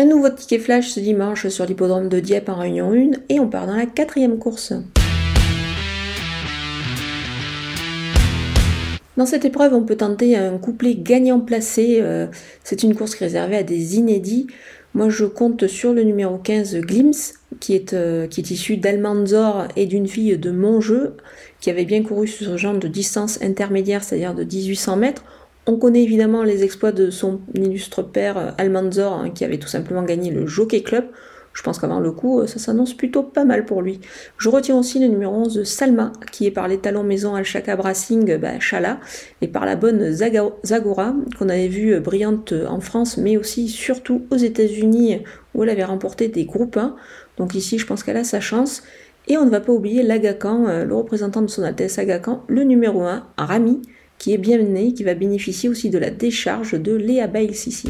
Un nouveau ticket flash ce dimanche sur l'hippodrome de Dieppe en Réunion 1 et on part dans la quatrième course. Dans cette épreuve, on peut tenter un couplet gagnant placé. Euh, c'est une course réservée à des inédits. Moi, je compte sur le numéro 15, Glims, qui est, euh, qui est issu d'Almanzor et d'une fille de Montjeu, qui avait bien couru sur ce genre de distance intermédiaire, c'est-à-dire de 1800 mètres. On connaît évidemment les exploits de son illustre père euh, Almanzor, hein, qui avait tout simplement gagné le Jockey Club. Je pense qu'avant le coup, euh, ça s'annonce plutôt pas mal pour lui. Je retiens aussi le numéro 11 Salma, qui est par les talons maison Al-Shaka Brassing, bah, Chala, et par la bonne Zagora, qu'on avait vue brillante en France, mais aussi surtout aux États-Unis, où elle avait remporté des groupes 1. Donc ici, je pense qu'elle a sa chance. Et on ne va pas oublier l'Agacan, euh, le représentant de son Altesse Agacan, le numéro 1, Rami, qui est bien né, qui va bénéficier aussi de la décharge de Léa Bail Sissi.